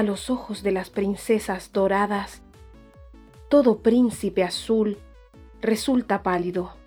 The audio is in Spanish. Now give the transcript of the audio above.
a los ojos de las princesas doradas, todo príncipe azul resulta pálido.